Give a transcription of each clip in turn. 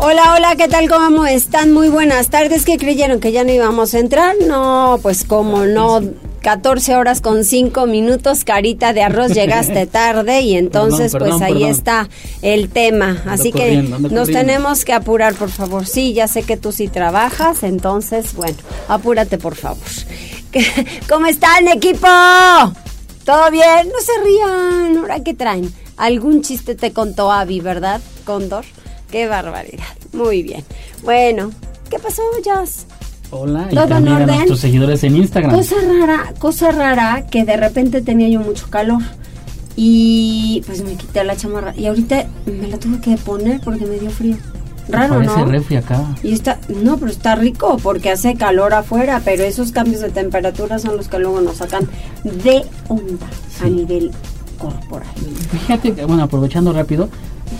Hola, hola, ¿qué tal? ¿Cómo están? Muy buenas tardes. ¿Qué creyeron que ya no íbamos a entrar? No, pues como no. 14 horas con 5 minutos, carita de arroz, llegaste tarde y entonces pues ahí está el tema. Así que nos tenemos que apurar, por favor. Sí, ya sé que tú sí trabajas, entonces bueno, apúrate por favor. ¿Cómo están equipo? ¿Todo bien? No se rían, ahora qué traen. Algún chiste te contó Avi, ¿verdad, Cóndor? Qué barbaridad. Muy bien. Bueno, ¿qué pasó, Jazz? Hola, y también a nuestros seguidores en Instagram. Cosa rara, cosa rara, que de repente tenía yo mucho calor. Y pues me quité la chamarra. Y ahorita me la tuve que poner porque me dio frío. Raro, Parece ¿no? refri acá. Y está, no, pero está rico porque hace calor afuera, pero esos cambios de temperatura son los que luego nos sacan de onda a nivel corporal. Fíjate que, bueno, aprovechando rápido,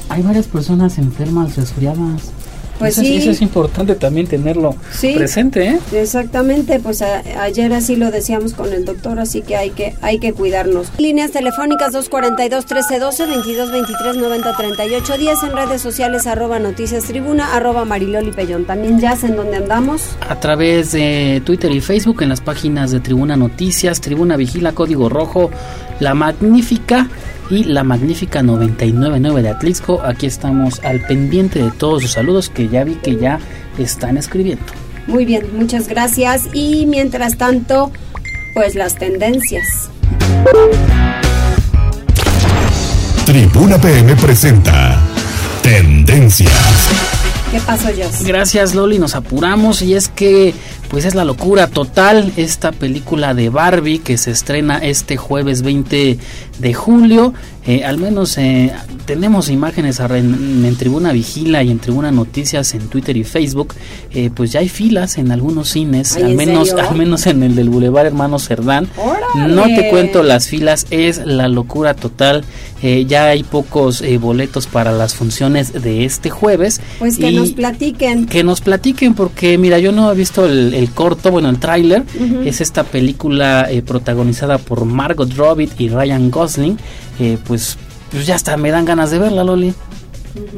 hay varias personas enfermas, resfriadas. Pues eso, sí. eso es importante también tenerlo Sí. presente, ¿eh? Exactamente, pues a- ayer así lo decíamos con el doctor, así que hay que hay que cuidarnos. Líneas telefónicas 242 1312 22 23 90 38 10 en redes sociales arroba noticias tribuna arroba mariloli pellón. También ya en donde andamos. A través de Twitter y Facebook, en las páginas de Tribuna Noticias, Tribuna Vigila, Código Rojo, La Magnífica y La Magnífica 999 de Atlixco. Aquí estamos al pendiente de todos sus saludos que ya vi que ya están escribiendo. Muy bien, muchas gracias. Y mientras tanto, pues las tendencias. Tribuna PM presenta Tendencias. ¿Qué pasó, Joss? Gracias Loli, nos apuramos y es que pues es la locura total esta película de Barbie que se estrena este jueves 20 de julio. Eh, al menos eh, tenemos imágenes en, en Tribuna Vigila y en Tribuna Noticias en Twitter y Facebook. Eh, pues ya hay filas en algunos cines, Ay, al ¿en menos, serio? al menos en el del Boulevard Hermano Cerdán. ¡Órale! No te cuento las filas, es la locura total. Eh, ya hay pocos boletos para las funciones de este jueves. Pues que y- nos platiquen. que nos platiquen porque mira yo no he visto el, el corto bueno el tráiler Ujú. es esta película eh, protagonizada por Margot Robbie y Ryan Gosling. Eh, pues pues ya hasta me dan ganas de verla Loli.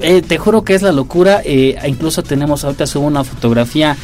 Eh, te juro que es la locura eh, incluso tenemos ahorita subo una fotografía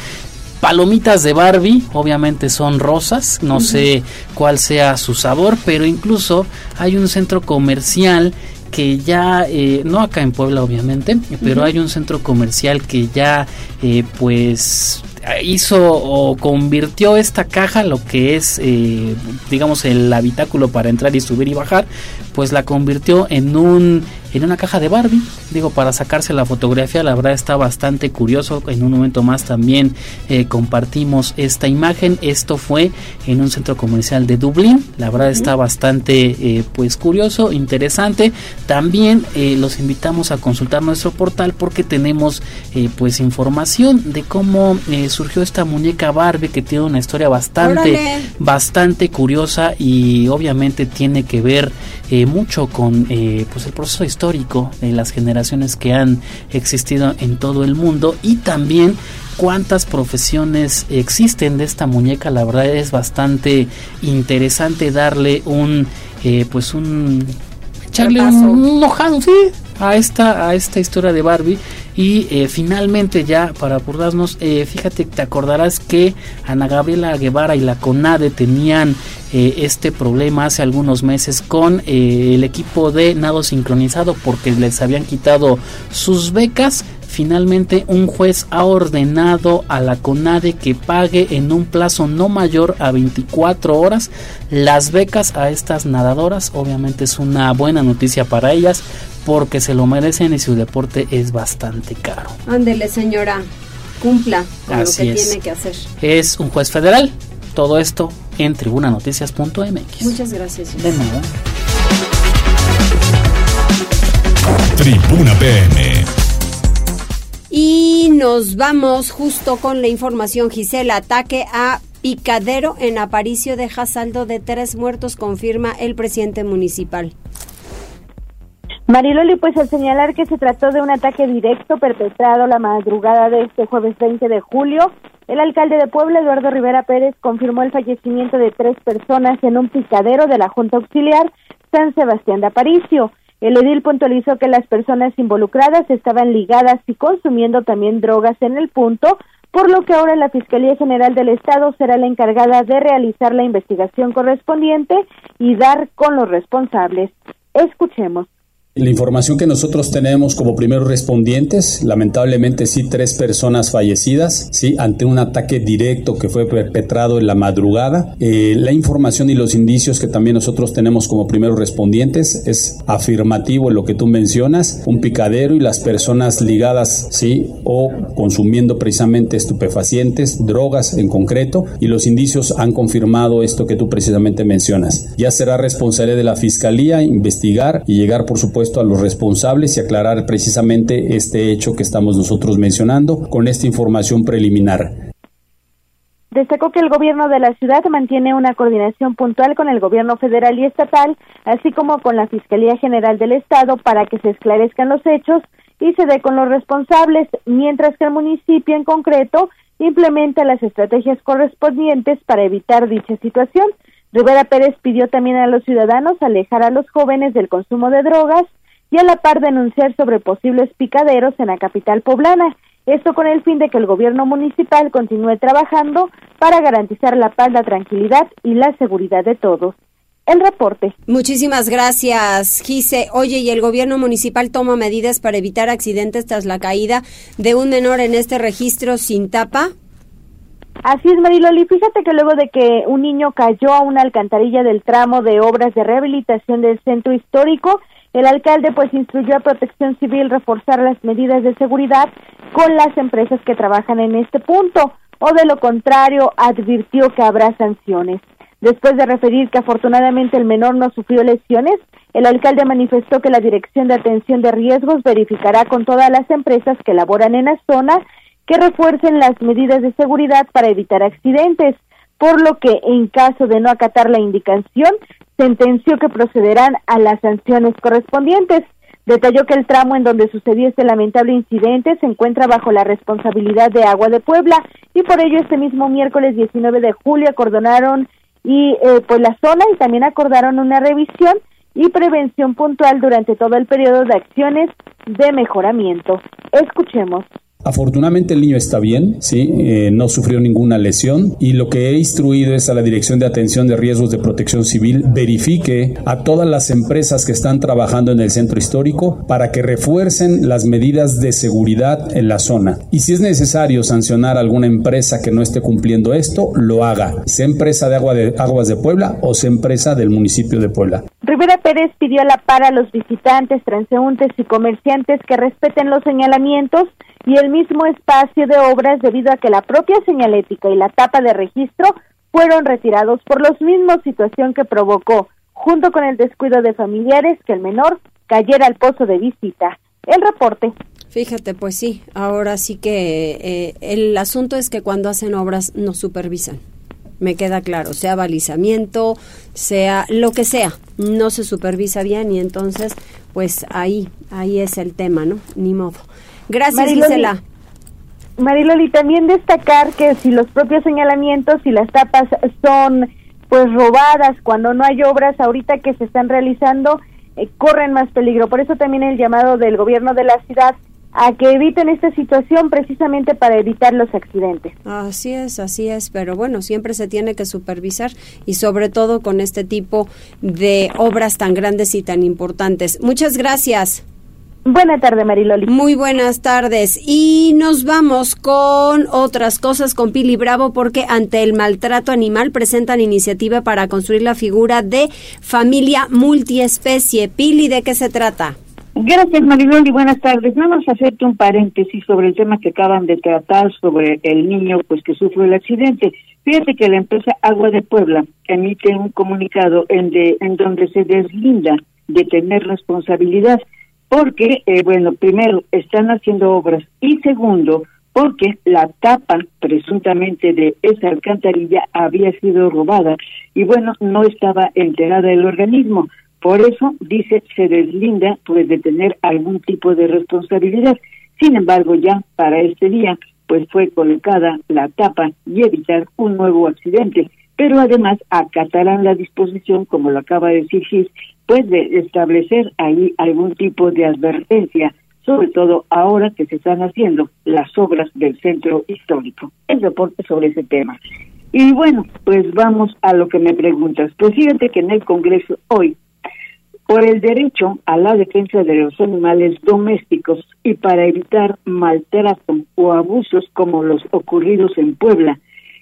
palomitas de Barbie, obviamente son rosas, no sé cuál sea su sabor, pero incluso hay un centro comercial que ya, eh, no acá en Puebla obviamente, pero hay un centro comercial que ya eh, pues hizo o convirtió esta caja, lo que es eh, digamos el habitáculo para entrar y subir y bajar, pues la convirtió en un en una caja de Barbie, digo para sacarse la fotografía, la verdad está bastante curioso, en un momento más también eh, compartimos esta imagen, esto fue en un centro comercial de Dublín, la verdad está bastante eh, pues curioso, interesante, también eh, los invitamos a consultar nuestro portal porque tenemos pues información de cómo surgió esta muñeca Barbie que tiene una historia bastante Órale. bastante curiosa y obviamente tiene que ver mucho con pues el proceso histórico de las generaciones que han existido en todo el mundo y también cuántas profesiones existen de esta muñeca. La verdad es bastante interesante darle un eh, pues un echarle un, Repaso. un ojado sí a esta a esta historia de Barbie y eh, finalmente ya para apurarnos eh, fíjate te acordarás que Ana Gabriela Guevara y la CONADE tenían eh, este problema hace algunos meses con eh, el equipo de nado sincronizado porque les habían quitado sus becas Finalmente, un juez ha ordenado a la CONADE que pague en un plazo no mayor a 24 horas las becas a estas nadadoras. Obviamente es una buena noticia para ellas porque se lo merecen y su deporte es bastante caro. Ándele, señora. Cumpla con Así lo que es. tiene que hacer. Es un juez federal. Todo esto en tribunanoticias.mx. Muchas gracias. De nada. Tribuna PM. Y nos vamos justo con la información, Gisela. Ataque a picadero en Aparicio deja saldo de tres muertos, confirma el presidente municipal. Mariloli, pues al señalar que se trató de un ataque directo perpetrado la madrugada de este jueves 20 de julio, el alcalde de Puebla, Eduardo Rivera Pérez, confirmó el fallecimiento de tres personas en un picadero de la Junta Auxiliar San Sebastián de Aparicio. El edil puntualizó que las personas involucradas estaban ligadas y consumiendo también drogas en el punto, por lo que ahora la Fiscalía General del Estado será la encargada de realizar la investigación correspondiente y dar con los responsables. Escuchemos. La información que nosotros tenemos como primeros respondientes, lamentablemente sí tres personas fallecidas, sí, ante un ataque directo que fue perpetrado en la madrugada. Eh, la información y los indicios que también nosotros tenemos como primeros respondientes es afirmativo en lo que tú mencionas, un picadero y las personas ligadas, sí, o consumiendo precisamente estupefacientes, drogas en concreto, y los indicios han confirmado esto que tú precisamente mencionas. Ya será responsable de la fiscalía investigar y llegar, por supuesto, a los responsables y aclarar precisamente este hecho que estamos nosotros mencionando con esta información preliminar. Destacó que el gobierno de la ciudad mantiene una coordinación puntual con el gobierno federal y estatal, así como con la Fiscalía General del Estado para que se esclarezcan los hechos y se dé con los responsables, mientras que el municipio en concreto implementa las estrategias correspondientes para evitar dicha situación. Rivera Pérez pidió también a los ciudadanos alejar a los jóvenes del consumo de drogas y a la par denunciar sobre posibles picaderos en la capital poblana. Esto con el fin de que el gobierno municipal continúe trabajando para garantizar la paz, la tranquilidad y la seguridad de todos. El reporte. Muchísimas gracias, Gise. Oye, ¿y el gobierno municipal toma medidas para evitar accidentes tras la caída de un menor en este registro sin tapa? Así es, Mariloli. Fíjate que luego de que un niño cayó a una alcantarilla del tramo de obras de rehabilitación del centro histórico, el alcalde pues instruyó a Protección Civil reforzar las medidas de seguridad con las empresas que trabajan en este punto o de lo contrario advirtió que habrá sanciones. Después de referir que afortunadamente el menor no sufrió lesiones, el alcalde manifestó que la Dirección de Atención de Riesgos verificará con todas las empresas que laboran en la zona que refuercen las medidas de seguridad para evitar accidentes, por lo que en caso de no acatar la indicación, sentenció que procederán a las sanciones correspondientes. Detalló que el tramo en donde sucedió este lamentable incidente se encuentra bajo la responsabilidad de Agua de Puebla y por ello este mismo miércoles 19 de julio acordonaron y eh, pues la zona y también acordaron una revisión y prevención puntual durante todo el periodo de acciones de mejoramiento. Escuchemos. Afortunadamente el niño está bien, sí, eh, no sufrió ninguna lesión y lo que he instruido es a la Dirección de Atención de Riesgos de Protección Civil verifique a todas las empresas que están trabajando en el centro histórico para que refuercen las medidas de seguridad en la zona. Y si es necesario sancionar a alguna empresa que no esté cumpliendo esto, lo haga, sea empresa de, agua de Aguas de Puebla o sea empresa del municipio de Puebla. Rivera Pérez pidió la par a los visitantes, transeúntes y comerciantes que respeten los señalamientos y el mismo espacio de obras debido a que la propia señalética y la tapa de registro fueron retirados por los mismos situación que provocó, junto con el descuido de familiares, que el menor cayera al pozo de visita. El reporte. Fíjate, pues sí, ahora sí que eh, el asunto es que cuando hacen obras no supervisan. Me queda claro, sea balizamiento, sea lo que sea, no se supervisa bien y entonces, pues ahí, ahí es el tema, ¿no? Ni modo. Gracias, Gisela. Mariloli, también destacar que si los propios señalamientos y las tapas son pues robadas cuando no hay obras ahorita que se están realizando, eh, corren más peligro. Por eso también el llamado del gobierno de la ciudad a que eviten esta situación precisamente para evitar los accidentes. Así es, así es, pero bueno, siempre se tiene que supervisar y sobre todo con este tipo de obras tan grandes y tan importantes. Muchas gracias. Buenas tardes, Mariloli. Muy buenas tardes. Y nos vamos con otras cosas con Pili Bravo porque ante el maltrato animal presentan iniciativa para construir la figura de familia multiespecie. Pili, ¿de qué se trata? Gracias, Mariloli. Buenas tardes. Vamos a hacerte un paréntesis sobre el tema que acaban de tratar sobre el niño pues que sufrió el accidente. Fíjate que la empresa Agua de Puebla emite un comunicado en, de, en donde se deslinda de tener responsabilidad porque, eh, bueno, primero, están haciendo obras y segundo, porque la tapa presuntamente de esa alcantarilla había sido robada y bueno, no estaba enterada el organismo. Por eso, dice, se deslinda pues de tener algún tipo de responsabilidad. Sin embargo, ya para este día, pues fue colocada la tapa y evitar un nuevo accidente. Pero además acatarán la disposición, como lo acaba de decir Gis, pues de establecer ahí algún tipo de advertencia sobre todo ahora que se están haciendo las obras del centro histórico. El reporte sobre ese tema. Y bueno, pues vamos a lo que me preguntas. Pues que en el Congreso hoy, por el derecho a la defensa de los animales domésticos y para evitar maltrato o abusos como los ocurridos en Puebla,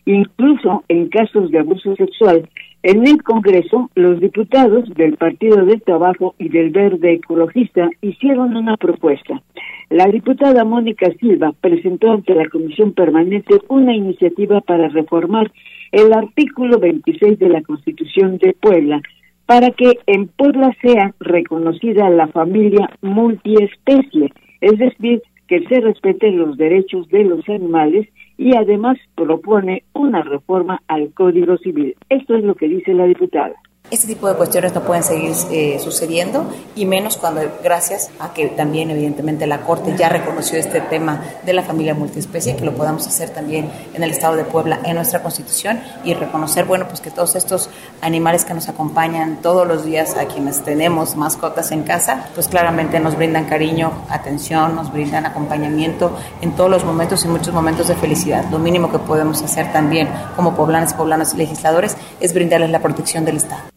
incluso en casos de abuso sexual, en el Congreso, los diputados del Partido del Trabajo y del Verde Ecologista hicieron una propuesta. La diputada Mónica Silva presentó ante la Comisión Permanente una iniciativa para reformar el artículo 26 de la Constitución de Puebla para que en Puebla sea reconocida la familia multiespecie, es decir, que se respeten los derechos de los animales y además propone una reforma al Código Civil. Esto es lo que dice la diputada. Este tipo de cuestiones no pueden seguir eh, sucediendo y menos cuando, gracias a que también evidentemente la Corte ya reconoció este tema de la familia multiespecie, que lo podamos hacer también en el Estado de Puebla, en nuestra Constitución y reconocer, bueno, pues que todos estos animales que nos acompañan todos los días a quienes tenemos mascotas en casa, pues claramente nos brindan cariño, atención, nos brindan acompañamiento en todos los momentos y muchos momentos de felicidad. Lo mínimo que podemos hacer también como poblanas, poblanos y legisladores es brindarles la protección del Estado.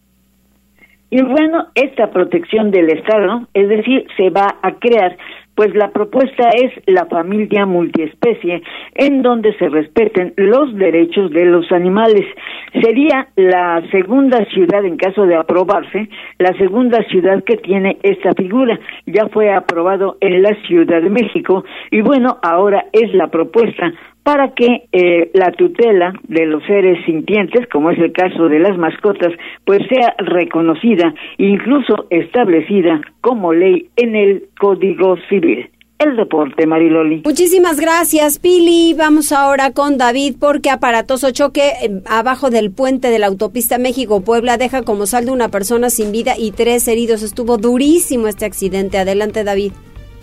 Y bueno, esta protección del Estado, es decir, se va a crear, pues la propuesta es la familia multiespecie, en donde se respeten los derechos de los animales. Sería la segunda ciudad, en caso de aprobarse, la segunda ciudad que tiene esta figura. Ya fue aprobado en la Ciudad de México y bueno, ahora es la propuesta para que eh, la tutela de los seres sintientes, como es el caso de las mascotas, pues sea reconocida e incluso establecida como ley en el Código Civil. El deporte, Mariloli. Muchísimas gracias, Pili. Vamos ahora con David, porque aparatoso choque eh, abajo del puente de la autopista México-Puebla deja como saldo una persona sin vida y tres heridos. Estuvo durísimo este accidente. Adelante, David.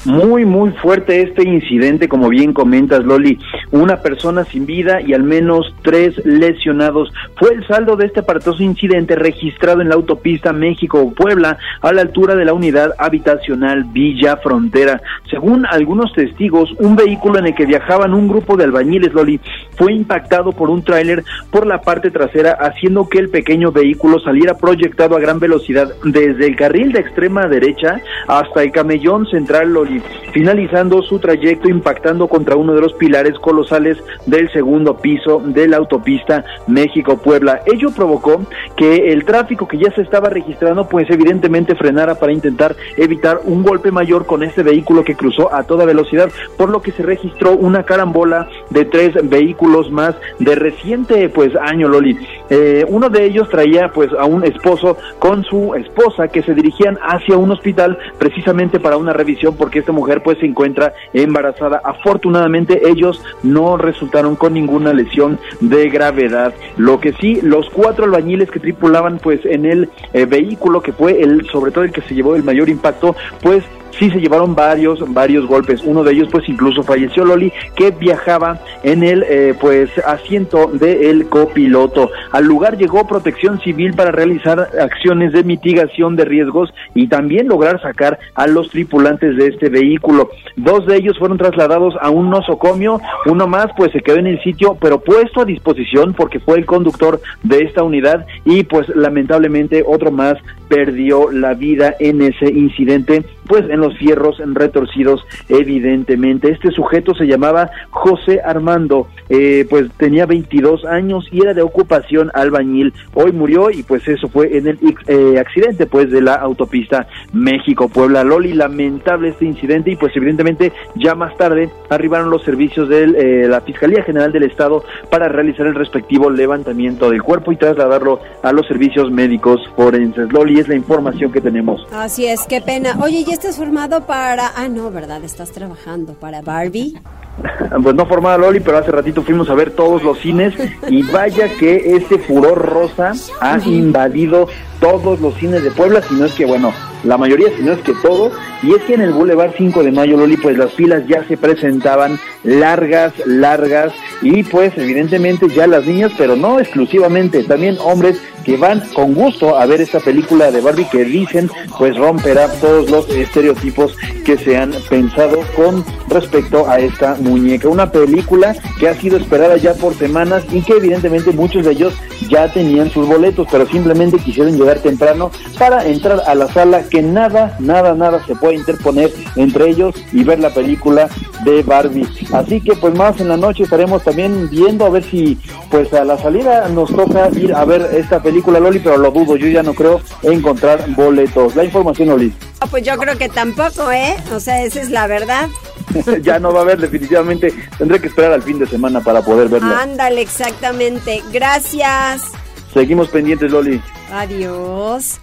Muy, muy fuerte este incidente, como bien comentas, Loli. Una persona sin vida y al menos tres lesionados. Fue el saldo de este aparatoso incidente registrado en la autopista México-Puebla a la altura de la unidad habitacional Villa Frontera. Según algunos testigos, un vehículo en el que viajaban un grupo de albañiles, Loli, fue impactado por un tráiler por la parte trasera, haciendo que el pequeño vehículo saliera proyectado a gran velocidad desde el carril de extrema derecha hasta el camellón central, Loli finalizando su trayecto impactando contra uno de los pilares colosales del segundo piso de la autopista México-Puebla. Ello provocó que el tráfico que ya se estaba registrando pues evidentemente frenara para intentar evitar un golpe mayor con este vehículo que cruzó a toda velocidad, por lo que se registró una carambola de tres vehículos más de reciente pues año Loli. Eh, uno de ellos traía pues a un esposo con su esposa que se dirigían hacia un hospital precisamente para una revisión porque esta mujer pues se encuentra embarazada. Afortunadamente ellos no resultaron con ninguna lesión de gravedad. Lo que sí, los cuatro albañiles que tripulaban pues en el eh, vehículo que fue el sobre todo el que se llevó el mayor impacto pues sí se llevaron varios, varios golpes. Uno de ellos, pues incluso falleció Loli, que viajaba en el eh, pues asiento del copiloto. Al lugar llegó Protección Civil para realizar acciones de mitigación de riesgos y también lograr sacar a los tripulantes de este vehículo. Dos de ellos fueron trasladados a un nosocomio, uno más pues se quedó en el sitio, pero puesto a disposición porque fue el conductor de esta unidad y pues lamentablemente otro más perdió la vida en ese incidente, pues en los fierros retorcidos evidentemente. Este sujeto se llamaba José Armando, eh, pues tenía 22 años y era de ocupación albañil. Hoy murió y pues eso fue en el eh, accidente pues de la autopista México-Puebla. Loli, lamentable este incidente y pues evidentemente ya más tarde arribaron los servicios de eh, la Fiscalía General del Estado para realizar el respectivo levantamiento del cuerpo y trasladarlo a los servicios médicos forenses. Loli, y es la información que tenemos. Así es, qué pena. Oye, ¿ya estás formado para... Ah, no, ¿verdad? Estás trabajando para Barbie. Pues no formada Loli, pero hace ratito fuimos a ver todos los cines y vaya que este furor rosa ha invadido todos los cines de Puebla, si no es que, bueno, la mayoría, si no es que todo, y es que en el Boulevard 5 de Mayo, Loli, pues las filas ya se presentaban largas, largas, y pues evidentemente ya las niñas, pero no exclusivamente, también hombres que van con gusto a ver esta película de Barbie que dicen pues romperá todos los estereotipos que se han pensado con respecto a esta muñeca. Una película que ha sido esperada ya por semanas y que evidentemente muchos de ellos ya tenían sus boletos, pero simplemente quisieron llegar temprano para entrar a la sala nada, nada, nada se puede interponer entre ellos y ver la película de Barbie. Así que pues más en la noche estaremos también viendo a ver si pues a la salida nos toca ir a ver esta película Loli, pero lo dudo, yo ya no creo encontrar boletos. La información Loli. pues yo creo que tampoco, ¿eh? O sea, esa es la verdad. ya no va a haber definitivamente, tendré que esperar al fin de semana para poder verla. Ándale, exactamente. Gracias. Seguimos pendientes, Loli. Adiós.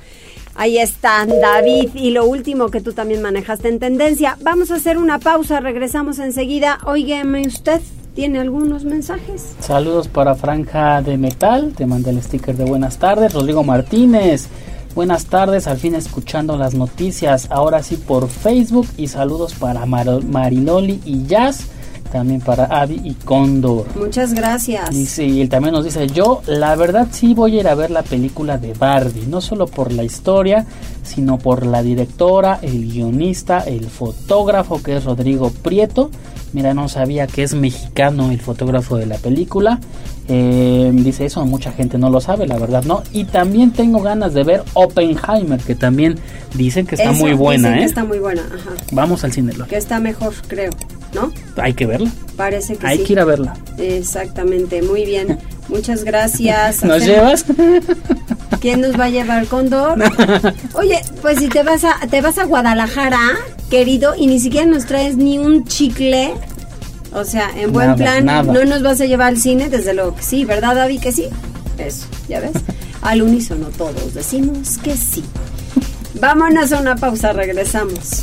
Ahí está, David. Y lo último que tú también manejaste en tendencia. Vamos a hacer una pausa, regresamos enseguida. Óigame usted. ¿Tiene algunos mensajes? Saludos para Franja de Metal, te mandé el sticker de buenas tardes. Rodrigo Martínez, buenas tardes, al fin escuchando las noticias, ahora sí por Facebook. Y saludos para Marinoli y Jazz también para Avi y Condor. Muchas gracias. Y sí, él también nos dice, yo la verdad sí voy a ir a ver la película de Barbie, no solo por la historia, sino por la directora, el guionista, el fotógrafo que es Rodrigo Prieto. Mira, no sabía que es mexicano el fotógrafo de la película. Eh, dice eso, mucha gente no lo sabe, la verdad, ¿no? Y también tengo ganas de ver Oppenheimer, que también dicen que está muy buena, dicen ¿eh? Que está muy buena, ajá. Vamos al cine, Que está mejor, creo. ¿No? Hay que verla. Parece que Hay que ir a verla. Exactamente, muy bien. Muchas gracias. ¿Nos llevas? ¿Quién nos va a llevar Condor? Oye, pues si te vas a te vas a Guadalajara, querido, y ni siquiera nos traes ni un chicle. O sea, en buen plan, no nos vas a llevar al cine, desde luego que sí, ¿verdad, David? Que sí. Eso, ya ves. Al unísono todos decimos que sí. Vámonos a una pausa, regresamos.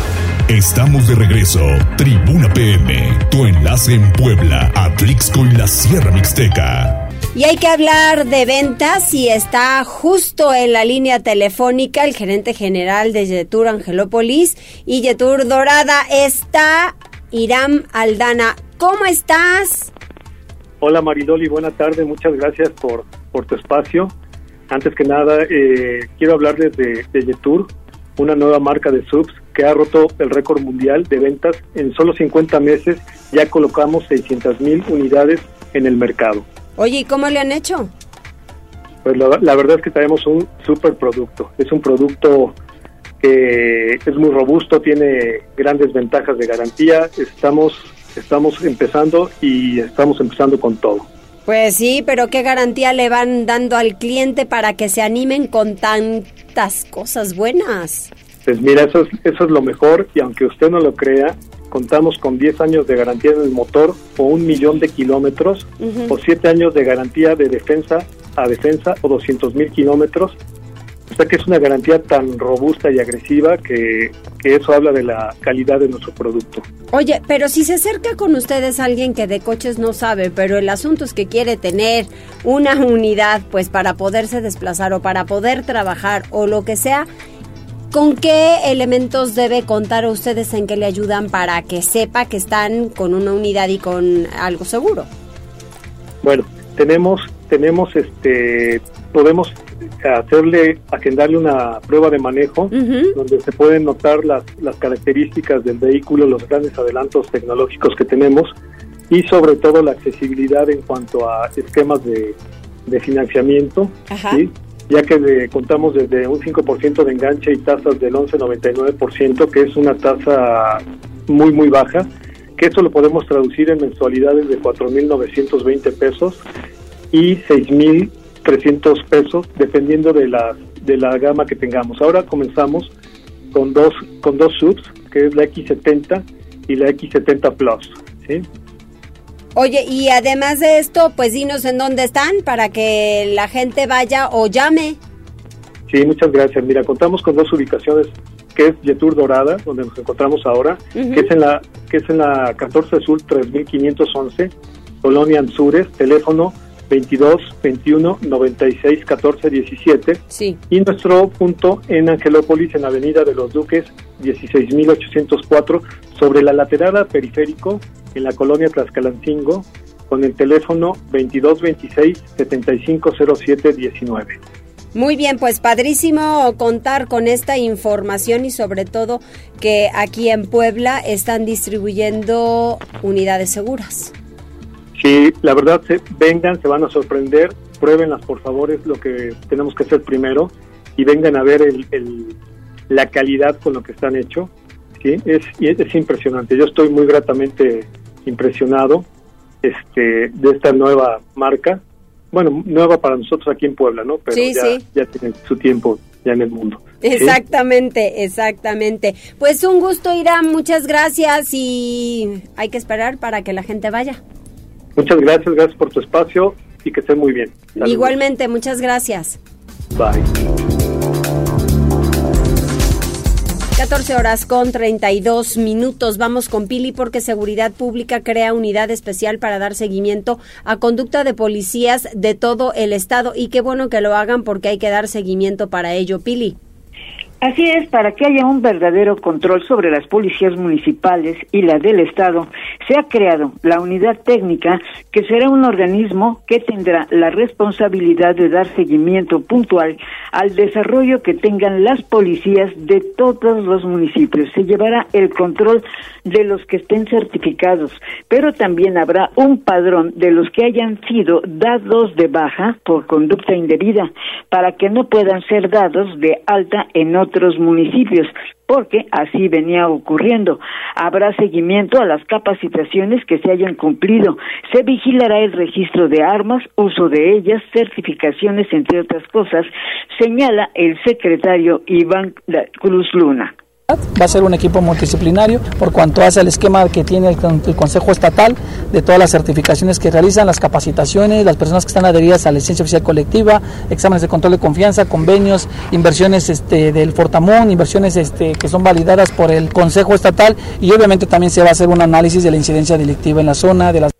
Estamos de regreso. Tribuna PM, tu enlace en Puebla, Atlixco y la Sierra Mixteca. Y hay que hablar de ventas y está justo en la línea telefónica el gerente general de Yetur Angelópolis y Yetur Dorada está Iram Aldana. ¿Cómo estás? Hola Maridoli, buena tarde, muchas gracias por, por tu espacio. Antes que nada, eh, quiero hablarles de, de Yetur, una nueva marca de subs que ha roto el récord mundial de ventas. En solo 50 meses ya colocamos 600 mil unidades en el mercado. Oye, ¿y cómo le han hecho? Pues la, verdad es que tenemos un super producto. Es un producto que es muy robusto, tiene grandes ventajas de garantía. Estamos, estamos empezando y estamos empezando con todo. Pues sí, pero ¿qué garantía le van dando al cliente para que se animen con tantas cosas buenas? Pues mira, eso es, eso es lo mejor y aunque usted no lo crea, contamos con 10 años de garantía en el motor o un millón de kilómetros o 7 años de garantía de defensa a defensa o 200 mil kilómetros. O sea que es una garantía tan robusta y agresiva que, que, eso habla de la calidad de nuestro producto. Oye, pero si se acerca con ustedes alguien que de coches no sabe, pero el asunto es que quiere tener una unidad pues para poderse desplazar o para poder trabajar o lo que sea, ¿Con qué elementos debe contar ustedes en que le ayudan para que sepa que están con una unidad y con algo seguro? Bueno, tenemos, tenemos, este, podemos hacerle, agendarle una prueba de manejo donde se pueden notar las, las características del vehículo, los grandes adelantos tecnológicos que tenemos y sobre todo la accesibilidad en cuanto a esquemas de, de financiamiento. ¿sí? Ya que contamos desde un 5% de enganche y tasas del 11,99%, que es una tasa muy, muy baja, que esto lo podemos traducir en mensualidades de 4.920 pesos y 6.300 pesos, dependiendo de la, de la gama que tengamos. Ahora comenzamos con dos, con dos subs, que es la X70 y la X70 Plus. ¿sí? Oye, y además de esto, pues dinos en dónde están para que la gente vaya o llame. Sí, muchas gracias. Mira, contamos con dos ubicaciones, que es Yetur Dorada, donde nos encontramos ahora, que es en la que es en la 14 Sur 3511, Colonia Anzures, teléfono 22 21 96 14 17. Sí. Y nuestro punto en Angelópolis, en Avenida de los Duques 16804, sobre la lateral periférico, en la colonia Tlaxcalancingo, con el teléfono 2226 7507 19. Muy bien, pues padrísimo contar con esta información y sobre todo que aquí en Puebla están distribuyendo unidades seguras. Sí, la verdad, se, vengan, se van a sorprender, pruébenlas por favor, es lo que tenemos que hacer primero y vengan a ver el, el, la calidad con lo que están hechos. ¿sí? Es, es impresionante, yo estoy muy gratamente impresionado este, de esta nueva marca bueno, nueva para nosotros aquí en Puebla, ¿no? Pero sí, ya, sí. ya tiene su tiempo ya en el mundo. Exactamente, ¿sí? exactamente. Pues un gusto, Irán, muchas gracias y hay que esperar para que la gente vaya. Muchas gracias, gracias por tu espacio y que esté muy bien. Saludos. Igualmente, muchas gracias. Bye. 14 horas con 32 minutos. Vamos con Pili porque Seguridad Pública crea unidad especial para dar seguimiento a conducta de policías de todo el estado. Y qué bueno que lo hagan porque hay que dar seguimiento para ello. Pili. Así es, para que haya un verdadero control sobre las policías municipales y la del Estado, se ha creado la unidad técnica que será un organismo que tendrá la responsabilidad de dar seguimiento puntual al desarrollo que tengan las policías de todos los municipios. Se llevará el control de los que estén certificados, pero también habrá un padrón de los que hayan sido dados de baja por conducta indebida para que no puedan ser dados de alta en otros otros municipios, porque así venía ocurriendo. Habrá seguimiento a las capacitaciones que se hayan cumplido. Se vigilará el registro de armas, uso de ellas, certificaciones, entre otras cosas, señala el secretario Iván Cruz Luna. Va a ser un equipo multidisciplinario por cuanto hace el esquema que tiene el, Consejo Estatal de todas las certificaciones que realizan, las capacitaciones, las personas que están adheridas a la licencia oficial colectiva, exámenes de control de confianza, convenios, inversiones este, del Fortamón, inversiones este, que son validadas por el Consejo Estatal y obviamente también se va a hacer un análisis de la incidencia delictiva en la zona, de las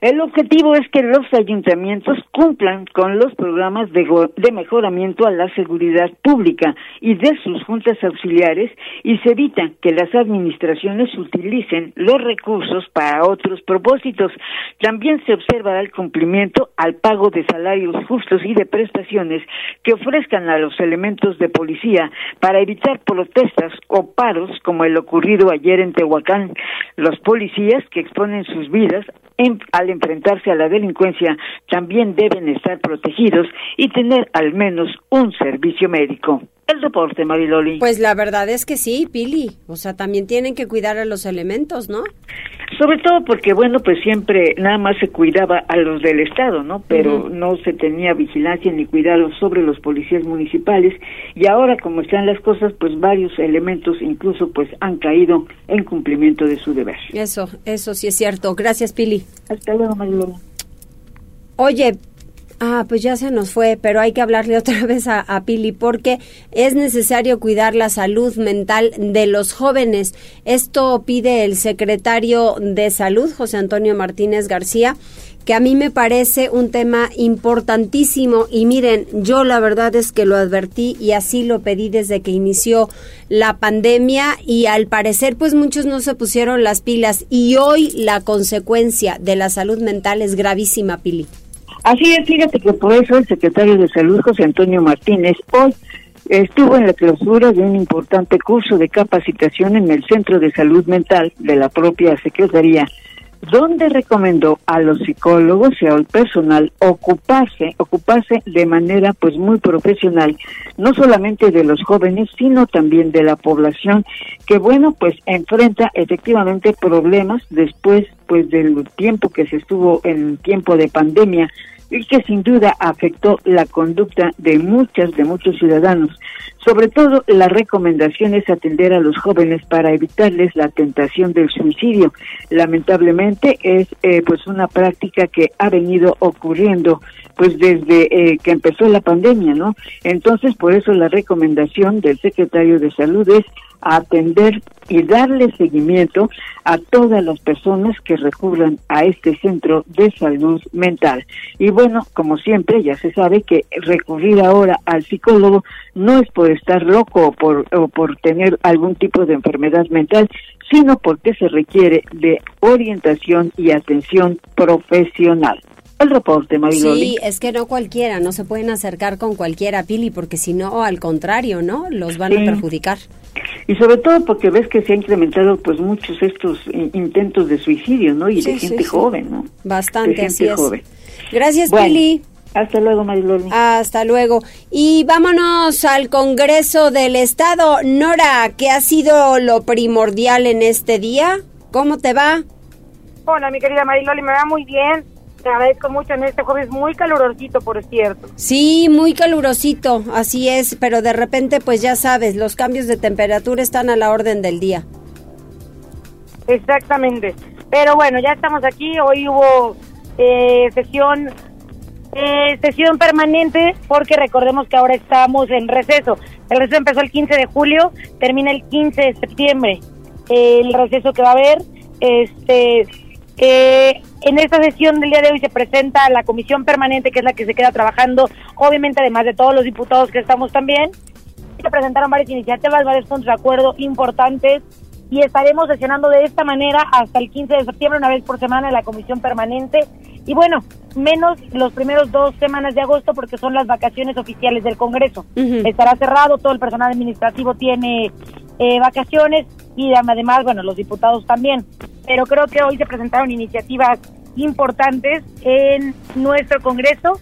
el objetivo es que los ayuntamientos cumplan con los programas de, de, mejoramiento a la seguridad pública y de sus juntas auxiliares y se evita que las administraciones utilicen los recursos para otros propósitos. También se observará el cumplimiento al pago de salarios justos y de prestaciones que ofrezcan a los elementos de policía para evitar protestas o paros como el ocurrido ayer en Tehuacán. Los policías que exponen sus vidas en, enfrentarse a la delincuencia también deben estar protegidos y tener al menos un servicio médico. El reporte, Mariloli. Pues la verdad es que sí, Pili. O sea, también tienen que cuidar a los elementos, ¿no? Sobre todo porque, bueno, pues siempre nada más se cuidaba a los del Estado, ¿no? Pero uh -huh. no se tenía vigilancia ni cuidado sobre los policías municipales. Y ahora, como están las cosas, pues varios elementos incluso pues han caído en cumplimiento de su deber. Eso, eso sí es cierto. Gracias, Pili. Hasta luego, Mariloli. Oye, Ah, pues ya se nos fue, pero hay que hablarle otra vez a, Pili porque es necesario cuidar la salud mental de los jóvenes. Esto pide el secretario de Salud, José Antonio Martínez García, que a mí me parece un tema importantísimo y miren, yo la verdad es que lo advertí y así lo pedí desde que inició la pandemia y al parecer pues muchos no se pusieron las pilas y hoy la consecuencia de la salud mental es gravísima, Pili. Así es, fíjate que por eso el secretario de Salud, José Antonio Martínez, hoy estuvo en la clausura de un importante curso de capacitación en el Centro de Salud Mental de la propia Secretaría donde recomendó a los psicólogos y al personal ocuparse, ocuparse de manera pues muy profesional, no solamente de los jóvenes, sino también de la población que bueno, pues enfrenta efectivamente problemas después pues del tiempo que se estuvo en tiempo de pandemia y que sin duda afectó la conducta de muchas, de muchos ciudadanos. Sobre todo, la recomendación es atender a los jóvenes para evitarles la tentación del suicidio. Lamentablemente es eh, pues una práctica que ha venido ocurriendo pues desde eh, que empezó la pandemia, ¿no? Entonces, por eso la recomendación del secretario de Salud es atender y darle seguimiento a todas las personas que recurran a este centro de salud mental. Y bueno, como siempre, ya se sabe que recurrir ahora al psicólogo no es por estar loco o por, o por tener algún tipo de enfermedad mental, sino porque se requiere de orientación y atención profesional el reporte, Mariloli. Sí, es que no cualquiera, no se pueden acercar con cualquiera, Pili, porque si no, al contrario, ¿no? Los van a perjudicar. Y sobre todo porque ves que se han incrementado pues muchos estos intentos de suicidio, ¿no? Y de gente joven, ¿no? Bastante, así es. Gracias, Pili. Hasta luego, Mariloli. Hasta luego. Y vámonos al Congreso del Estado. Nora, ¿qué ha sido lo primordial en este día? ¿Cómo te va? Hola, mi querida Mariloli, me va muy bien. Te agradezco mucho en este jueves muy calurosito, por cierto. Sí, muy calurosito, así es, pero de repente, pues ya sabes, los cambios de temperatura están a la orden del día. Exactamente. Pero bueno, ya estamos aquí. Hoy hubo eh, sesión eh, sesión permanente porque recordemos que ahora estamos en receso. El receso empezó el 15 de julio, termina el 15 de septiembre. el receso que va a haber, este, eh, en esta sesión del día de hoy se presenta la comisión permanente, que es la que se queda trabajando, obviamente además de todos los diputados que estamos también. Se presentaron varias iniciativas, varios puntos de acuerdo importantes y estaremos sesionando de esta manera hasta el 15 de septiembre, una vez por semana, en la comisión permanente. Y bueno, menos los primeros dos semanas de agosto porque son las vacaciones oficiales del Congreso. Estará cerrado, todo el personal administrativo tiene eh, vacaciones y además, bueno, los diputados también pero creo que hoy se presentaron iniciativas importantes en nuestro Congreso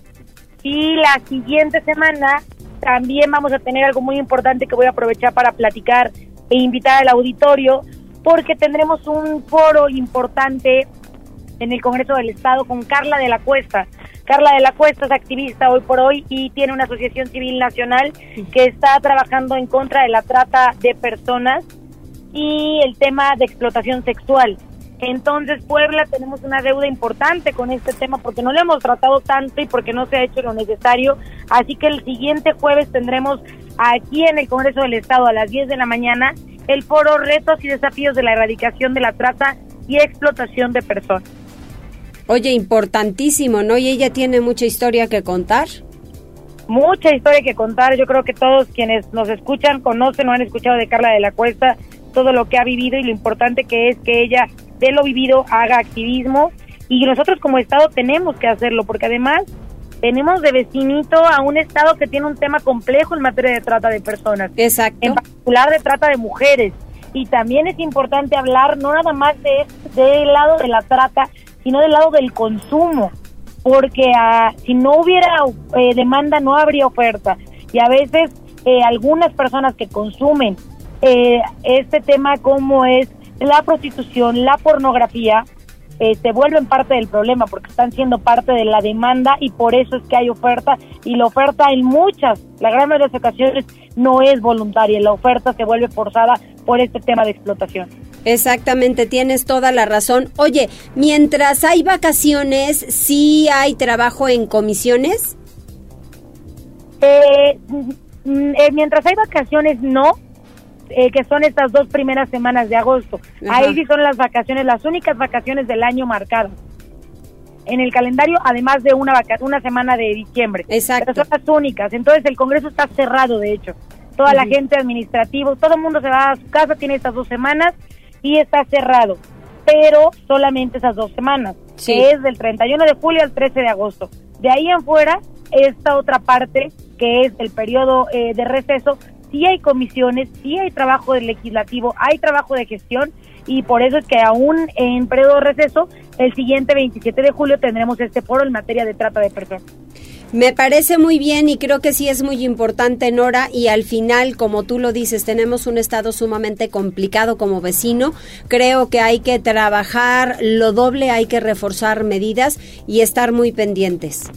y la siguiente semana también vamos a tener algo muy importante que voy a aprovechar para platicar e invitar al auditorio porque tendremos un foro importante en el Congreso del Estado con Carla de la Cuesta. Carla de la Cuesta es activista hoy por hoy y tiene una asociación civil nacional que está trabajando en contra de la trata de personas y el tema de explotación sexual. Entonces, Puebla tenemos una deuda importante con este tema porque no lo hemos tratado tanto y porque no se ha hecho lo necesario. Así que el siguiente jueves tendremos aquí en el Congreso del Estado a las 10 de la mañana el foro Retos y Desafíos de la Erradicación de la Trata y Explotación de Personas. Oye, importantísimo, ¿no? Y ella tiene mucha historia que contar. Mucha historia que contar. Yo creo que todos quienes nos escuchan conocen o han escuchado de Carla de la Cuesta todo lo que ha vivido y lo importante que es que ella de lo vivido haga activismo y nosotros como Estado tenemos que hacerlo porque además tenemos de vecinito a un Estado que tiene un tema complejo en materia de trata de personas. Exacto. En particular de trata de mujeres. Y también es importante hablar no nada más de del lado de la trata, sino del lado del consumo. Porque ah, si no hubiera eh, demanda, no habría oferta. Y a veces eh, algunas personas que consumen eh, este tema como es la prostitución, la pornografía, eh, se vuelven parte del problema porque están siendo parte de la demanda y por eso es que hay oferta y la oferta en muchas, la gran mayoría de las ocasiones no es voluntaria, la oferta se vuelve forzada por este tema de explotación. Exactamente, tienes toda la razón. Oye, mientras hay vacaciones, ¿sí hay trabajo en comisiones? Eh, mm, eh, mientras hay vacaciones, no, eh, que son estas dos primeras semanas de agosto. Ahí sí son las vacaciones, las únicas vacaciones del año marcadas en el calendario, además de una vaca una semana de diciembre. Exacto. Pero son las únicas. Entonces el Congreso está cerrado, de hecho. Toda la gente administrativa, todo el mundo se va a su casa, tiene estas dos semanas y está cerrado. Pero solamente esas dos semanas, que es del 31 de julio al 13 de agosto. De ahí en fuera, esta otra parte, que es el periodo eh, de receso, sí hay comisiones, sí hay trabajo del legislativo, hay trabajo de gestión y por eso es que aún en periodo de receso, el siguiente 27 de julio tendremos este foro en materia de trata de personas. Me parece muy bien y creo que sí es muy importante, Nora, y al final, como tú lo dices, tenemos un estado sumamente complicado como vecino. Creo que hay que trabajar lo doble, hay que reforzar medidas y estar muy pendientes.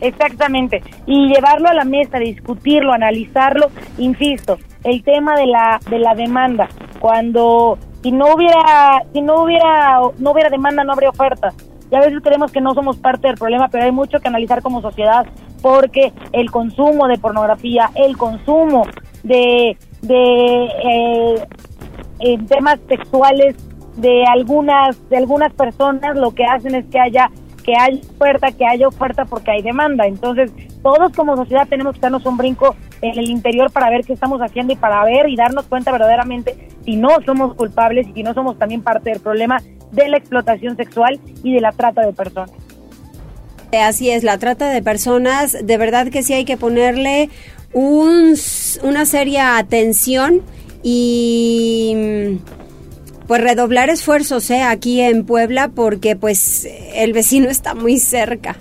Exactamente, y llevarlo a la mesa, discutirlo, analizarlo, insisto, el tema de la de la demanda, cuando si no hubiera si no hubiera no hubiera demanda no habría oferta y a veces creemos que no somos parte del problema, pero hay mucho que analizar como sociedad porque el consumo de pornografía, el consumo de, de eh, temas sexuales de algunas de algunas personas lo que hacen es que haya que haya oferta, que haya oferta porque hay demanda. Entonces, todos como sociedad tenemos que darnos un brinco en el interior para ver qué estamos haciendo y para ver y darnos cuenta verdaderamente si no somos culpables y si no somos también parte del problema de la explotación sexual y de la trata de personas. Así es, la trata de personas, de verdad que sí hay que ponerle un, una seria atención y pues redoblar esfuerzos ¿eh? aquí en Puebla porque pues el vecino está muy cerca.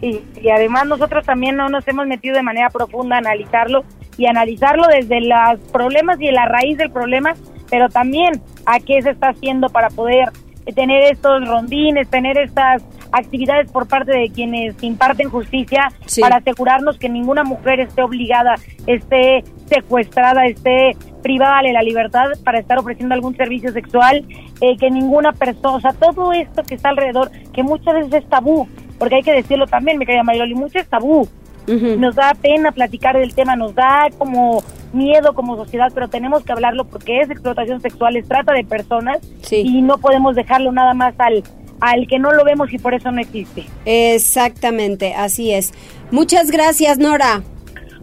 Y, y, además nosotros también no nos hemos metido de manera profunda a analizarlo y analizarlo desde los problemas y la raíz del problema, pero también a qué se está haciendo para poder tener estos rondines, tener estas actividades por parte de quienes imparten justicia para asegurarnos que ninguna mujer esté obligada, esté secuestrada, esté privada de la libertad para estar ofreciendo algún servicio sexual, eh, que ninguna persona, o sea, todo esto que está alrededor, que muchas veces es tabú, porque hay que decirlo también, me querida Mayroli, mucho es tabú. Nos da pena platicar del tema, nos da como miedo como sociedad, pero tenemos que hablarlo porque es explotación sexual, es trata de personas y no podemos dejarlo nada más al al que no lo vemos y por eso no existe. Exactamente, así es. Muchas gracias, Nora.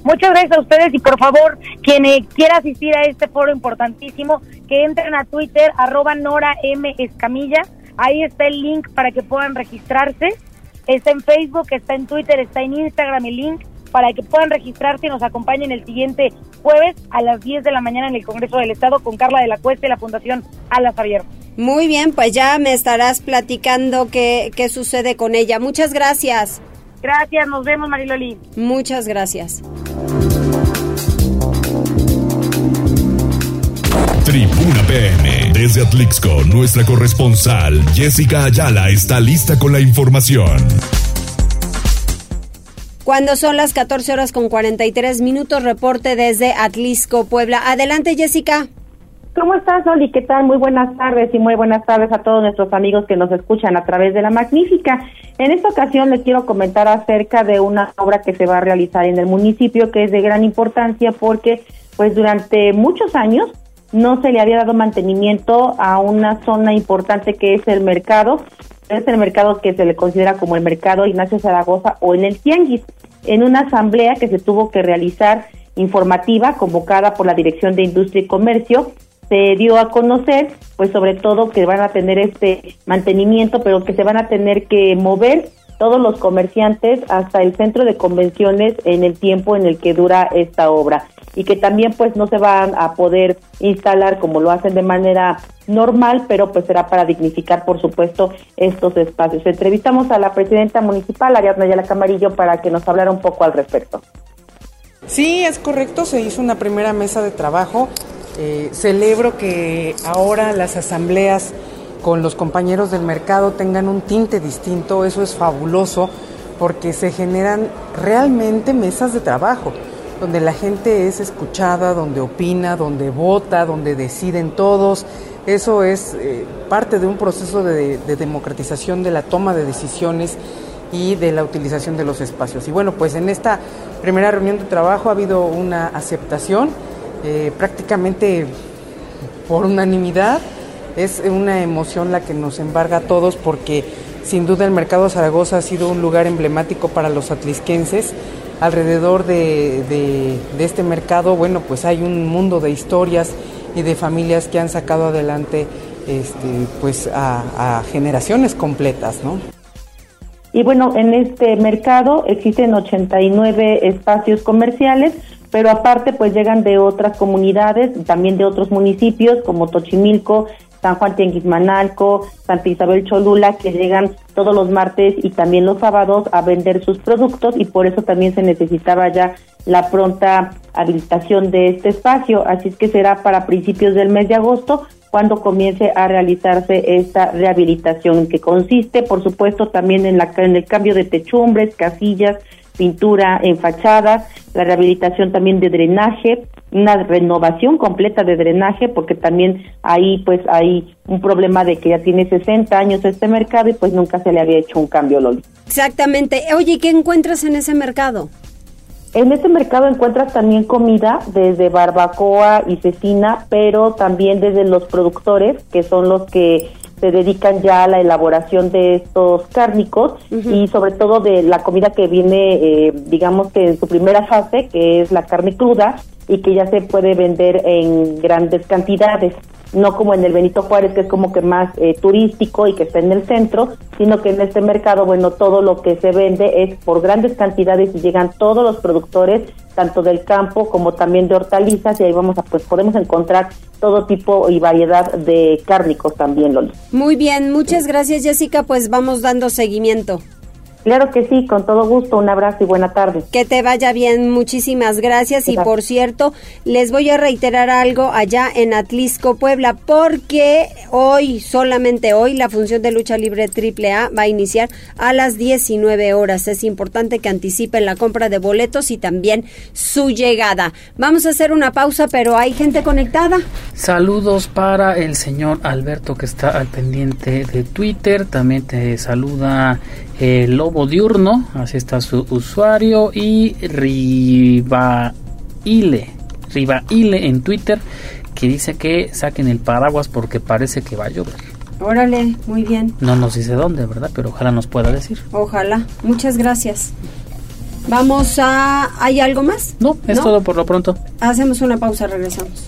Muchas gracias a ustedes y por favor, quien eh, quiera asistir a este foro importantísimo, que entren a Twitter, arroba Nora M. Escamilla. Ahí está el link para que puedan registrarse. Está en Facebook, está en Twitter, está en Instagram el link para que puedan registrarse y nos acompañen el siguiente jueves a las 10 de la mañana en el Congreso del Estado con Carla de la Cuesta y la Fundación Alas Abiertas. Muy bien, pues ya me estarás platicando qué, qué sucede con ella. Muchas gracias. Gracias, nos vemos Mariloli. Muchas gracias. Tribuna PM. Desde Atlixco, nuestra corresponsal Jessica Ayala está lista con la información. Cuando son las 14 horas con 43 minutos, reporte desde Atlisco, Puebla. Adelante, Jessica. ¿Cómo estás, Oli? ¿Qué tal? Muy buenas tardes y muy buenas tardes a todos nuestros amigos que nos escuchan a través de la Magnífica. En esta ocasión les quiero comentar acerca de una obra que se va a realizar en el municipio que es de gran importancia porque pues durante muchos años no se le había dado mantenimiento a una zona importante que es el mercado. Es el mercado que se le considera como el mercado Ignacio Zaragoza o en el Tianguis. En una asamblea que se tuvo que realizar informativa convocada por la Dirección de Industria y Comercio se dio a conocer, pues sobre todo que van a tener este mantenimiento, pero que se van a tener que mover todos los comerciantes hasta el centro de convenciones en el tiempo en el que dura esta obra y que también pues no se van a poder instalar como lo hacen de manera normal, pero pues será para dignificar por supuesto estos espacios. Entrevistamos a la presidenta municipal, Ariadna Yala Camarillo, para que nos hablara un poco al respecto. Sí, es correcto, se hizo una primera mesa de trabajo eh, celebro que ahora las asambleas con los compañeros del mercado tengan un tinte distinto, eso es fabuloso porque se generan realmente mesas de trabajo donde la gente es escuchada, donde opina, donde vota, donde deciden todos. Eso es eh, parte de un proceso de, de, democratización de la toma de decisiones y de la utilización de los espacios. Y bueno, pues en esta primera reunión de trabajo ha habido una aceptación eh, prácticamente por unanimidad. Es una emoción la que nos embarga a todos porque sin duda el mercado Zaragoza ha sido un lugar emblemático para los atlisquenses. Alrededor de, de, este mercado, bueno, pues hay un mundo de historias y de familias que han sacado adelante este, pues a, generaciones completas, ¿no? Y bueno, en este mercado existen 89 espacios comerciales, pero aparte pues llegan de otras comunidades, también de otros municipios como Tochimilco, San Juan Tianguismanalco, Santa Isabel Cholula, que llegan todos los martes y también los sábados a vender sus productos y por eso también se necesitaba ya la pronta habilitación de este espacio. Así es que será para principios del mes de agosto cuando comience a realizarse esta rehabilitación, que consiste, por supuesto, también en, la, en el cambio de techumbres, casillas, pintura en fachada, la rehabilitación también de drenaje, una renovación completa de drenaje, porque también ahí pues hay un problema de que ya tiene 60 años este mercado y pues nunca se le había hecho un cambio, Loli. Exactamente. Oye, ¿qué encuentras en ese mercado? En este mercado encuentras también comida desde barbacoa y cecina, pero también desde los productores, que son los que se dedican ya a la elaboración de estos cárnicos y sobre todo de la comida que viene, eh, digamos que en su primera fase, que es la carne cruda y que ya se puede vender en grandes cantidades no como en el Benito Juárez, que es como que más eh, turístico y que está en el centro, sino que en este mercado, bueno, todo lo que se vende es por grandes cantidades y llegan todos los productores, tanto del campo como también de hortalizas, y ahí vamos a, pues podemos encontrar todo tipo y variedad de cárnicos también, Loli. Muy bien, muchas gracias Jessica, pues vamos dando seguimiento. Claro que sí, con todo gusto. Un abrazo y buena tarde. Que te vaya bien, muchísimas gracias. Y por cierto, les voy a reiterar algo allá en Atlisco, Puebla, porque hoy, solamente hoy, la función de lucha libre AAA va a iniciar a las 19 horas. Es importante que anticipen la compra de boletos y también su llegada. Vamos a hacer una pausa, pero hay gente conectada. Saludos para el señor Alberto que está al pendiente de Twitter. También te saluda el Lobo Diurno, así está su usuario, y Rivaile, Rivaile en Twitter, que dice que saquen el paraguas porque parece que va a llover. Órale, muy bien. No nos dice dónde, ¿verdad? Pero ojalá nos pueda decir. Ojalá. Muchas gracias. Vamos a... ¿Hay algo más? No, es todo por lo pronto. Hacemos una pausa, regresamos.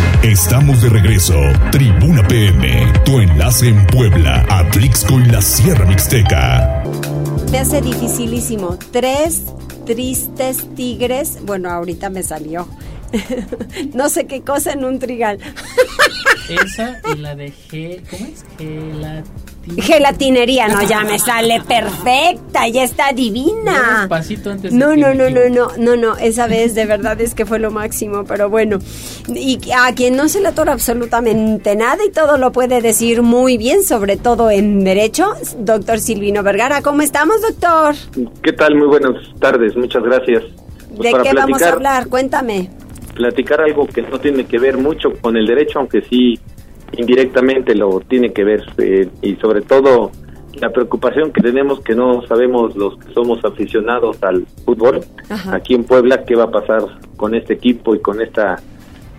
Estamos de regreso. Tribuna PM, tu enlace en Puebla, Atlixco y la Sierra Mixteca. Me hace dificilísimo. Tres tristes tigres. Bueno, ahorita me salió. no sé qué cosa en un trigal. Esa y la de G. ¿Cómo es? Gelatina. Gelatinería, no, ya me sale perfecta, ya está divina. antes no, no, no, no, no, no, no, esa vez de verdad es que fue lo máximo, pero bueno. Y a quien no se le atora absolutamente nada y todo lo puede decir muy bien, sobre todo en Derecho, doctor Silvino Vergara. ¿Cómo estamos, doctor? ¿Qué tal? Muy buenas tardes, muchas gracias. Pues ¿De qué vamos a hablar? Cuéntame platicar algo que no tiene que ver mucho con el derecho, aunque sí indirectamente lo tiene que ver, eh, y sobre todo la preocupación que tenemos que no sabemos los que somos aficionados al fútbol aquí en Puebla qué va a pasar con este equipo y con esta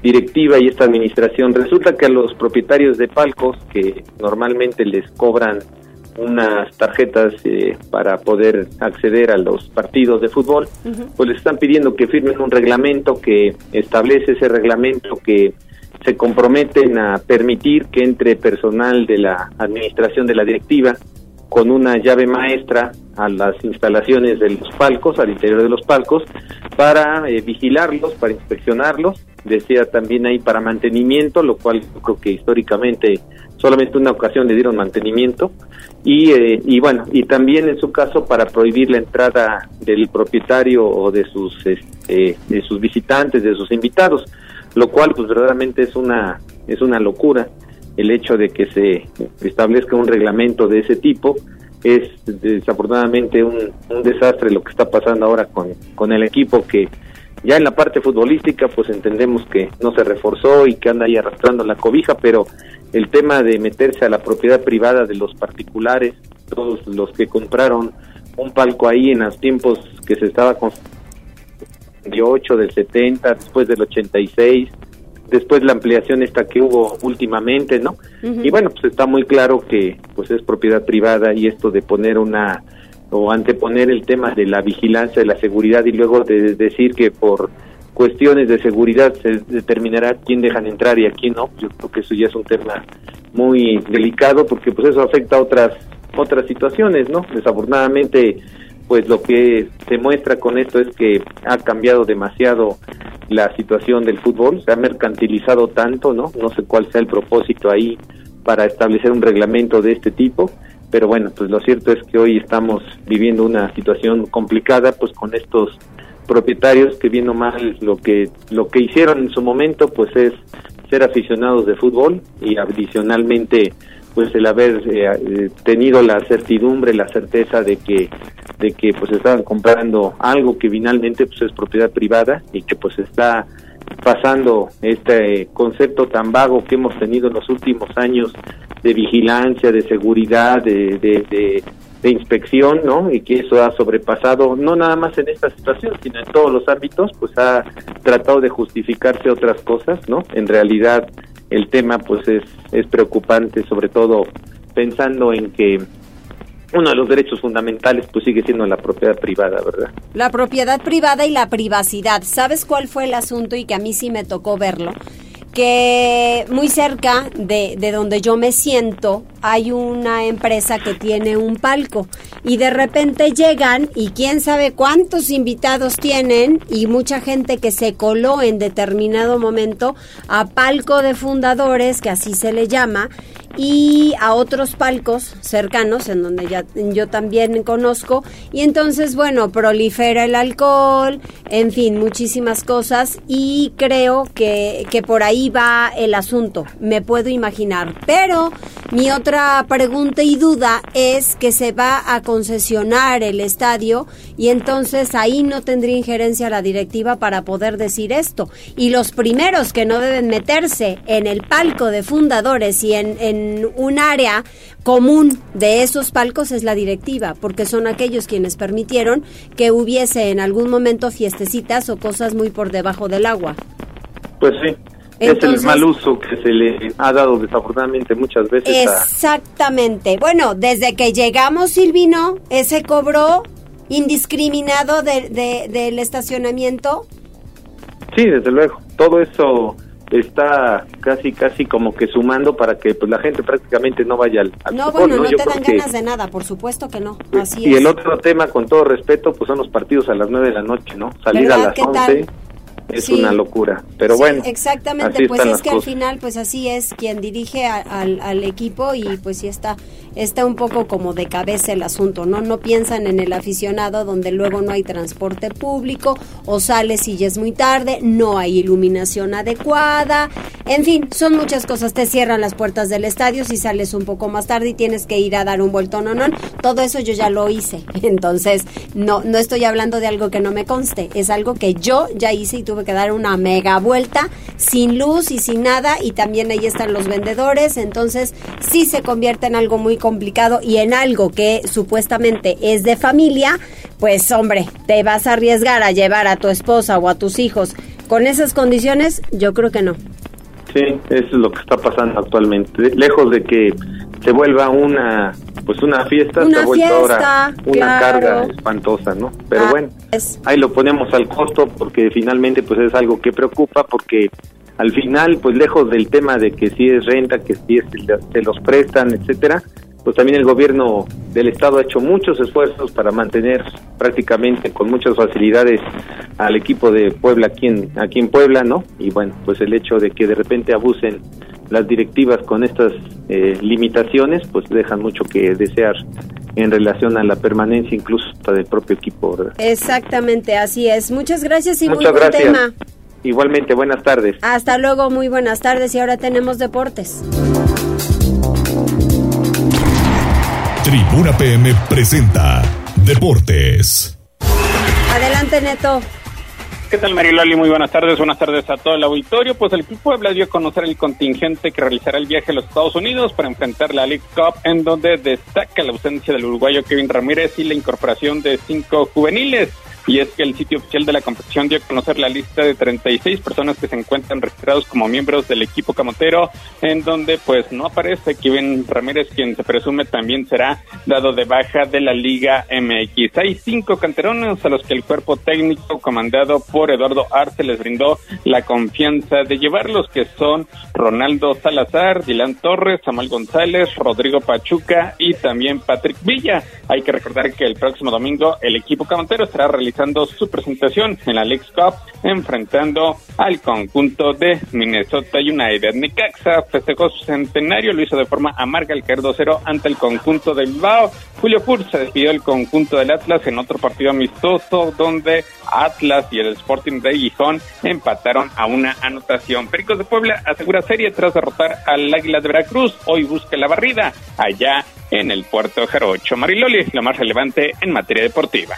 directiva y esta administración. Resulta que a los propietarios de palcos que normalmente les cobran unas tarjetas eh, para poder acceder a los partidos de fútbol, pues les están pidiendo que firmen un reglamento que establece ese reglamento que se comprometen a permitir que entre personal de la administración de la directiva con una llave maestra a las instalaciones de los palcos, al interior de los palcos, para eh, vigilarlos, para inspeccionarlos, decía también ahí para mantenimiento, lo cual creo que históricamente solamente una ocasión le dieron mantenimiento, y, eh, y bueno, y también en su caso para prohibir la entrada del propietario o de sus, este, de sus visitantes, de sus invitados, lo cual pues verdaderamente es una, es una locura. El hecho de que se establezca un reglamento de ese tipo, es desafortunadamente un, un desastre lo que está pasando ahora con, con el equipo que ya en la parte futbolística pues entendemos que no se reforzó y que anda ahí arrastrando la cobija, pero el tema de meterse a la propiedad privada de los particulares, todos los que compraron un palco ahí en los tiempos que se estaba 68, del 70, después del 86, después la ampliación esta que hubo últimamente, ¿no? Y bueno, pues está muy claro que pues es propiedad privada y esto de poner una o anteponer el tema de la vigilancia, de la seguridad y luego de decir que por cuestiones de seguridad se determinará quién dejan entrar y a quién no. Yo creo que eso ya es un tema muy delicado porque pues eso afecta a otras otras situaciones, ¿no? Desafortunadamente pues lo que se muestra con esto es que ha cambiado demasiado la situación del fútbol, se ha mercantilizado tanto, ¿no? No sé cuál sea el propósito ahí para establecer un reglamento de este tipo, pero bueno, pues lo cierto es que hoy estamos viviendo una situación complicada pues con estos propietarios que viendo mal lo que lo que hicieron en su momento pues es ser aficionados de fútbol y adicionalmente pues el haber eh, tenido la certidumbre la certeza de que de que pues estaban comprando algo que finalmente pues es propiedad privada y que pues está pasando este concepto tan vago que hemos tenido en los últimos años de vigilancia, de seguridad, de, de, de inspección, ¿no? Y que eso ha sobrepasado, no nada más en esta situación, sino en todos los ámbitos, pues ha tratado de justificarse otras cosas, ¿no? En realidad el tema pues es, preocupante, sobre todo pensando en que uno de los derechos fundamentales pues sigue siendo la propiedad privada, ¿verdad? La propiedad privada y la privacidad. ¿Sabes cuál fue el asunto y que a mí sí me tocó verlo? Que muy cerca de, de, donde yo me siento hay una empresa que tiene un palco y de repente llegan y quién sabe cuántos invitados tienen y mucha gente que se coló en determinado momento a palco de fundadores, que así se le llama, y a otros palcos cercanos en donde ya yo también conozco. Y entonces bueno prolifera el alcohol en fin muchísimas cosas. Y creo que, que por ahí va el asunto me puedo imaginar. Pero mi otra pregunta y duda es que se va a concesionar el estadio y entonces ahí no tendría injerencia la directiva para poder decir esto. Y los primeros que no deben meterse en el palco de fundadores y en, en un área común de esos palcos es la directiva, porque son aquellos quienes permitieron que hubiese en algún momento fiestecitas o cosas muy por debajo del agua. Pues sí. es el mal uso que se le ha dado desafortunadamente muchas veces. Exactamente. Bueno, desde que llegamos, Silvino, ese cobro indiscriminado de, del estacionamiento. Sí, desde luego. Todo eso está casi casi como que sumando para que pues la gente prácticamente no vaya al, no bueno no, te dan ganas de nada por supuesto que no así y el otro tema con todo respeto pues son los partidos a las nueve de la noche no salir a las once es una locura. Pero bueno exactamente pues es que al final pues así es quien dirige al, al equipo y pues sí está está un poco como de cabeza el asunto, ¿no? No piensan en el aficionado donde luego no hay transporte público o sales y ya es muy tarde, no hay iluminación adecuada, en fin, son muchas cosas, te cierran las puertas del estadio si sales un poco más tarde y tienes que ir a dar un vuelto no, no, todo eso yo ya lo hice, entonces no, no estoy hablando de algo que no me conste, es algo que yo ya hice y tuve que dar una mega vuelta sin luz y sin nada y también ahí están los vendedores, entonces sí se convierte en algo muy complicado y en algo que supuestamente es de familia, pues hombre, te vas a arriesgar a llevar a tu esposa o a tus hijos con esas condiciones, yo creo que no. Sí, es lo que está pasando actualmente. Lejos de que se vuelva una pues una fiesta, una se ha vuelto ahora una carga espantosa, ¿no? Pero ah, bueno, ahí lo ponemos al costo porque finalmente pues es algo que preocupa porque al final pues lejos del tema de que si es renta, que si es, se los prestan, etcétera, pues también el gobierno del estado ha hecho muchos esfuerzos para mantener prácticamente con muchas facilidades al equipo de Puebla aquí en, aquí en Puebla, ¿no? Y bueno, pues el hecho de que de repente abusen las directivas con estas eh, limitaciones, pues dejan mucho que desear en relación a la permanencia incluso hasta del propio equipo, ¿verdad? Exactamente, así es. Muchas gracias y muy buen tema. Igualmente, buenas tardes. Hasta luego, muy buenas tardes y ahora tenemos deportes. Tribuna PM presenta Deportes. Adelante, Neto. ¿Qué tal, Mariloli? Muy buenas tardes. Buenas tardes a todo el auditorio. Pues el Club Puebla dio a conocer el contingente que realizará el viaje a los Estados Unidos para enfrentar la League Cup, en donde destaca la ausencia del uruguayo Kevin Ramírez y la incorporación de cinco juveniles. Y es que el sitio oficial de la competición dio a conocer la lista de 36 personas que se encuentran registrados como miembros del equipo camotero, en donde pues no aparece Kevin Ramírez, quien se presume también será dado de baja de la Liga MX. Hay cinco canterones a los que el cuerpo técnico comandado por Eduardo Arce les brindó la confianza de llevarlos, que son Ronaldo Salazar, Dylan Torres, Samuel González, Rodrigo Pachuca y también Patrick Villa. Hay que recordar que el próximo domingo el equipo camotero estará realizando su presentación en la League Cup enfrentando al conjunto de Minnesota United. Necaxa festejó su centenario, lo hizo de forma amarga el caer 2-0 ante el conjunto de Bilbao. Julio Furz se despidió del conjunto del Atlas en otro partido amistoso donde Atlas y el Sporting de Gijón empataron a una anotación. Pericos de Puebla asegura serie tras derrotar al Águila de Veracruz. Hoy busca la barrida allá en el puerto Jarocho. Mariloli, lo más relevante en materia deportiva.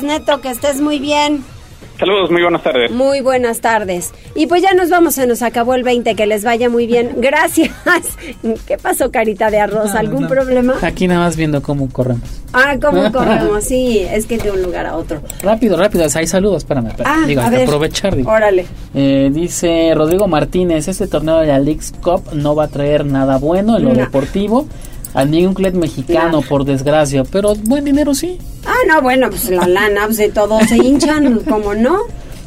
Neto, que estés muy bien. Saludos, muy buenas tardes. Muy buenas tardes. Y pues ya nos vamos, se nos acabó el 20, que les vaya muy bien. Gracias. ¿Qué pasó, carita de arroz? ¿Algún problema? Aquí nada más viendo cómo corremos. Ah, cómo corremos, sí, es que de un lugar a otro. Rápido, rápido, hay saludos, espérame. espérame. Ah, digo, a hay que ver. aprovechar. Digo. Órale. Eh, dice Rodrigo Martínez, este torneo de la Leagues Cup no va a traer nada bueno en lo No. deportivo. A ningún club mexicano, por desgracia, pero buen dinero sí. Ah, no, bueno, pues la lana, pues de todos se hinchan, como no.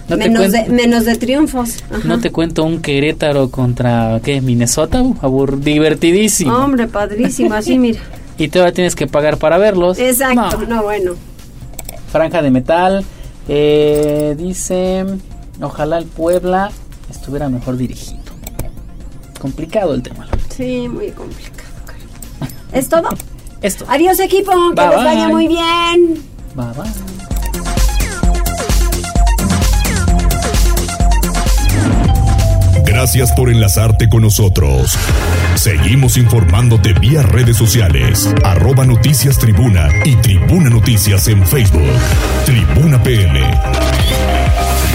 Menos, de, menos de triunfos. Ajá. No te cuento un Querétaro contra, ¿qué? Minnesota, Uh, abur- divertidísimo. Hombre, padrísimo, así mira. Y todavía tienes que pagar para verlos. Exacto, No. no, bueno. Franja de metal. Eh, dice, ojalá el Puebla estuviera mejor dirigido. Complicado el tema. Sí, muy complicado. ¿Es todo? Esto. Adiós, equipo, que Bye, les vaya bye. muy bien. Bye, bye. Gracias por enlazarte con nosotros. Seguimos informándote vía redes sociales, arroba noticias tribuna y tribuna noticias en Facebook. Tribuna PM.